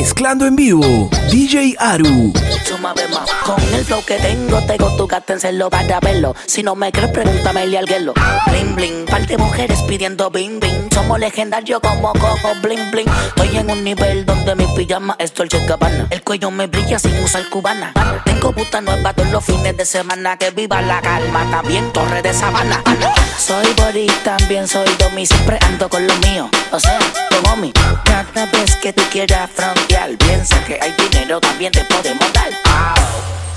Mezclando en vivo, DJ Aru. Con el flow que tengo, tengo tu gato en celo para verlo. Si no me crees, pregúntame el alguelo. Bling bling, par de mujeres pidiendo bing bing. Somos legendarios como cojo bling bling. Estoy en un nivel donde mi pijama es Dolce Gabbana. El cuello me brilla sin usar cubana. Tengo puta nueva todos los fines de semana. Que viva la calma, también torre de sabana. Soy body, también soy domi. Siempre ando con lo mío. O sea, homie. Que tú quieras frontear, piensa que hay dinero, también te podemos dar.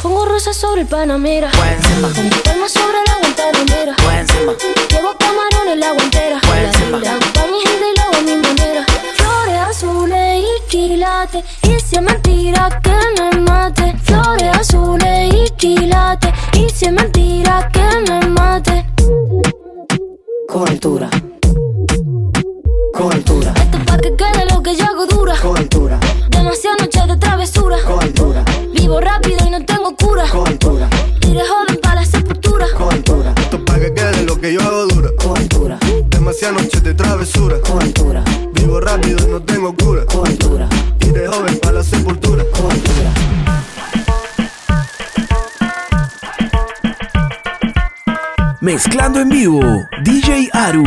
Pongo rosas sobre el panamera. Buen encima. Pongo palmas sobre la guantanamera. Buen encima. Llevo camarones la guantera. Buen encima. La hago pa' mi gente y lo hago a mi manera. Flores azules y quilates. Y si es mentira que me mate. Flores azules y quilates. Y si es mentira que me mate. Con altura. Que yo hago dura. Con altura. Demasiadas noches de travesura. Con altura. Vivo rápido y no tengo cura. Con altura. Iré joven para la sepultura. Con altura. Esto es pa' que quede lo que yo hago dura. Con altura. Demasiadas noches de travesura. Con altura. Vivo rápido y no tengo cura. Con altura. Iré joven para la sepultura. Con altura. Mezclando en vivo, DJ Aru.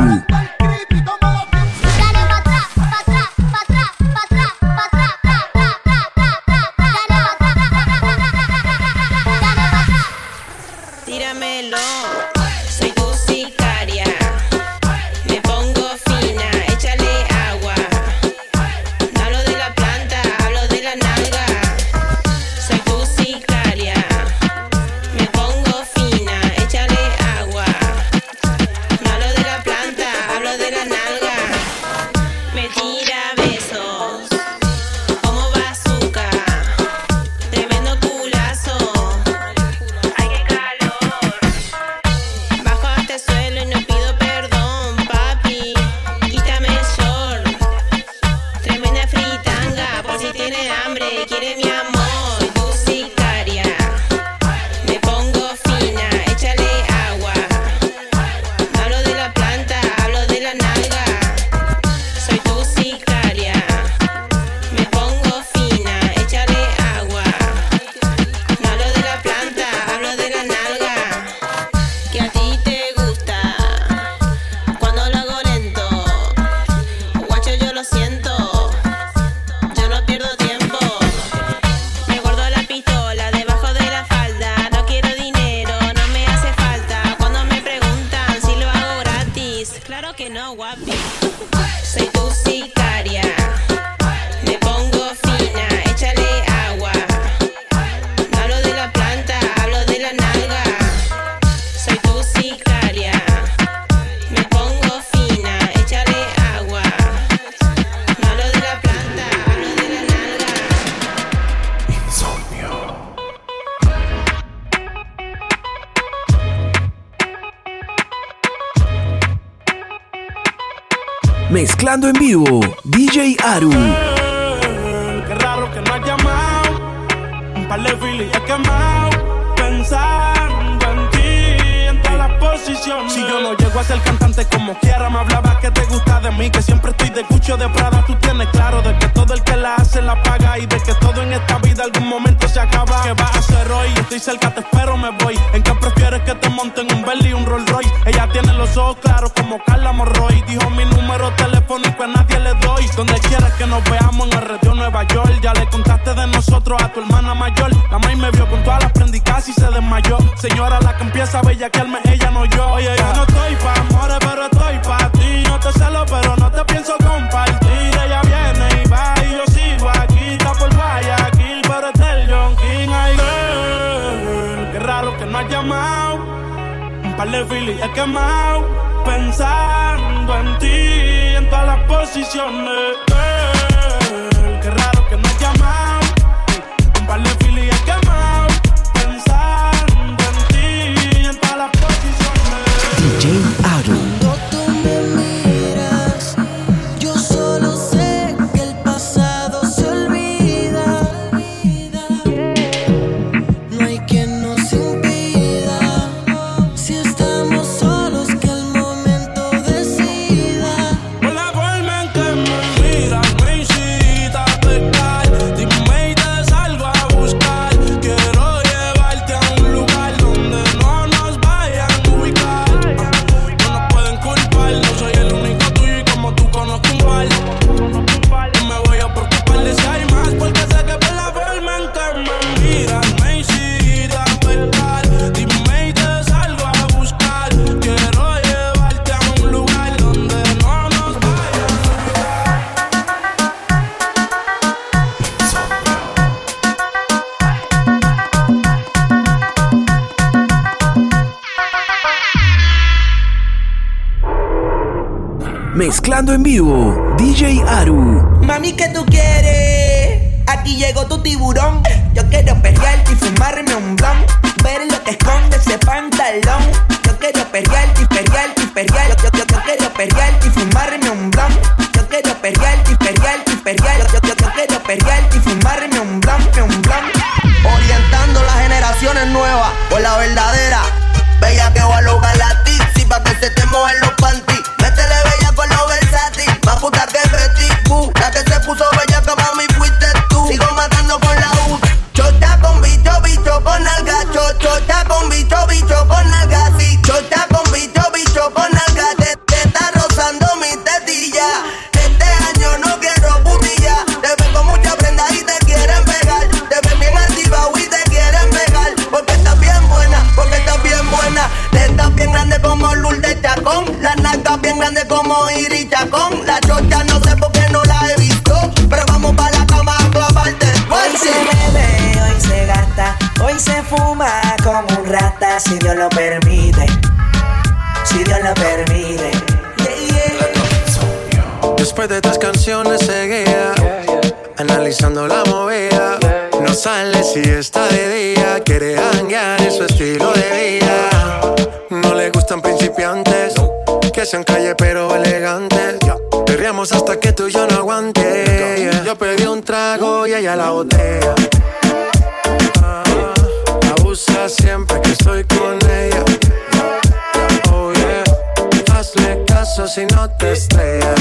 Mezclando en vivo, DJ Aru. Qué raro que no has llamado. Un par de filis he quemado. Pensando en ti, en todas las posiciones. Si yo no llego a ser cantante como quiera, me hablaba que te gusta de mí. Que siempre estoy de cucho de Prada. Tú tienes claro de que todo el que la hace la paga. Y de que todo en esta vida algún momento se acaba. ¿Qué vas a hacer hoy? Estoy cerca, te espero, me voy. ¿En qué prefieres que te monten un Bentley y un Rolls Royce? Ella tiene los ojos claros como Carla Morroy. Dijo mi número telefónico a nadie le doy. Donde quieras que nos veamos en el radio Nueva York. Ya le contaste de nosotros a tu hermana mayor. La maíz me vio con todas las prendicas y se desmayó. Señora, la que empieza a bellaquearme, ella no yo. Oye, yo no estoy pa' amores, pero estoy pa' ti. No te celo, pero no te pienso compartir. De filis he quemado. Pensando en ti, en todas las posiciones. Mezclando en vivo, DJ Aru. Mami, ¿qué tú quieres? Aquí llegó tu tiburón. Yo quiero principiantes Que sean calle pero elegantes. Perreamos hasta que tú y yo no aguante Yo pedí un trago y ella la botella Ah, Abusa siempre que estoy con ella. Oh yeah. Hazle caso si no te estrellas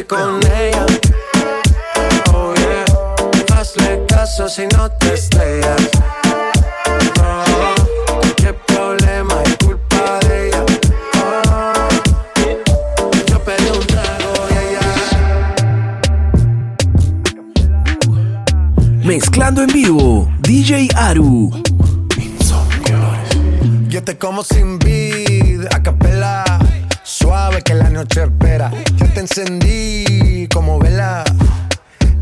Estoy con ella. Oh yeah. Hazle caso si no te estrellas. Oh, qué problema es culpa de ella. Oh, yo pedí un trago y ella. Mezclando en vivo, DJ Aru. Yo te como sin vid, a capela. Noche. Yo te encendí como vela.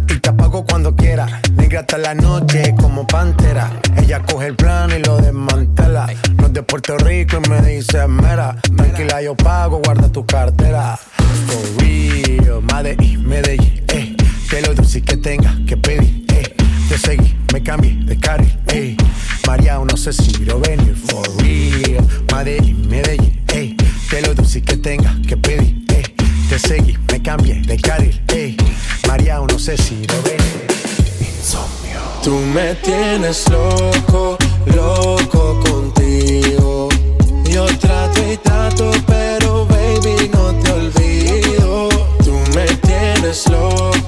Y te apago cuando quiera. Negra hasta la noche como pantera. Ella coge el plano y lo desmantela. No es de Puerto Rico y me dice mera. Tranquila, yo pago, guarda tu cartera. For real, Medellín, Medellín, eh. Que lo dulce que tenga que pedir, eh. Te seguí, me cambié de carril, eh. María, no sé si lo venir, for real. Medellín, Medellín, eh. Que lo dulce que tenga que pedir, eh. Te seguí, me cambié de carril, eh. María, no sé si lo venir. Tú me tienes loco, loco contigo. Yo trato y trato, pero baby no te olvido. Tú me tienes loco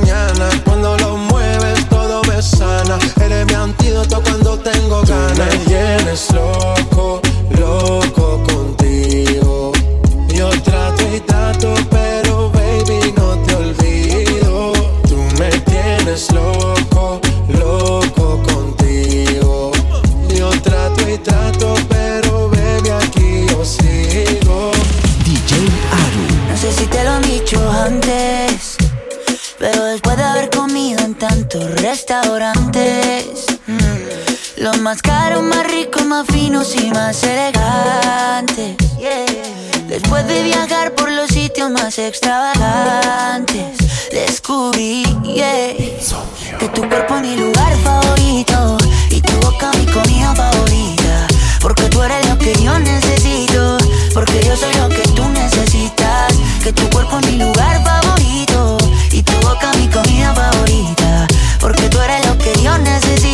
Tienes loco, Después de viajar por los sitios más extravagantes, descubrí que tu cuerpo es mi lugar favorito y tu boca mi comida favorita. Porque tú eres lo que yo necesito, porque yo soy lo que tú necesitas. Que tu cuerpo es mi lugar favorito y tu boca mi comida favorita. Porque tú eres lo que yo necesito,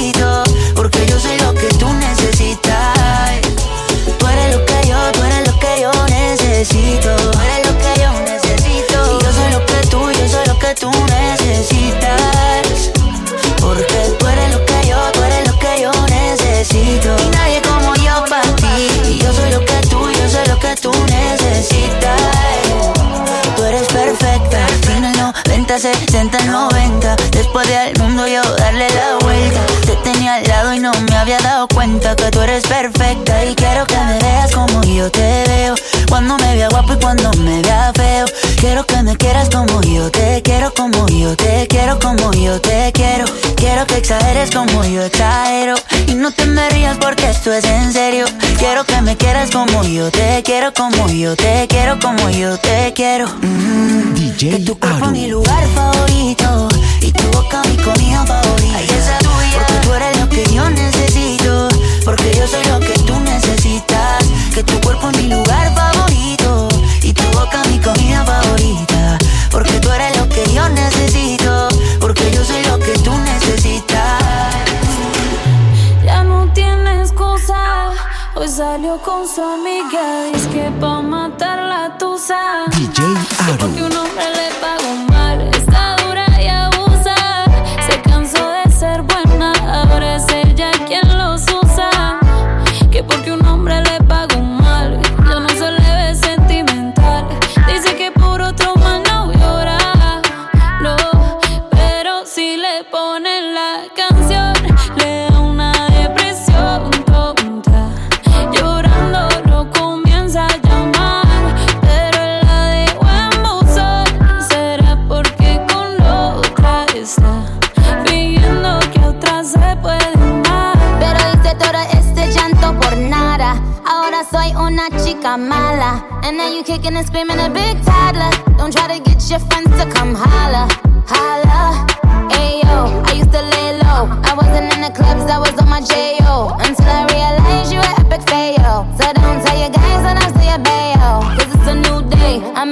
60, 90. Después de al mundo yo darle la me había dado cuenta que tú eres perfecta. Y quiero que me veas como yo te veo. Cuando me vea guapo y cuando me vea feo. Quiero que me quieras como yo te quiero, como yo te quiero, como yo te quiero. Quiero que exageres como yo exagero. Y no te me rías porque esto es en serio. Quiero que me quieras como yo te quiero, como yo te quiero, como yo te quiero. Mm. que tu cuerpo es mi lugar favorito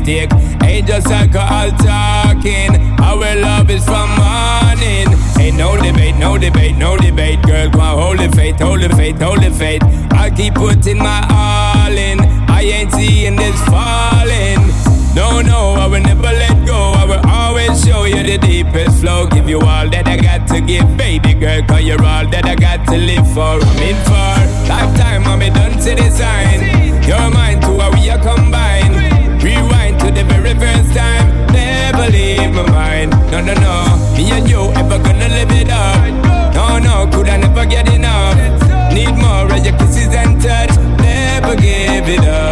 Mistake. Ain't just alcohol talking. Our love is from morning. Ain't no debate, no debate, no debate. Girl, on, hold the faith, hold the faith, hold the faith. I'll keep putting my all in. I ain't seeing this falling. No, no, I will never let go. I will always show you the deepest flow. Give you all that I got to give, baby girl. Cause you're all that I got to live for. I'm in for lifetime, I'm done to design. You're mine too, how we are combined. No, no. Me and you ever gonna live it up. No, no, could I never get enough? Need more of your kisses and touch. Never give it up.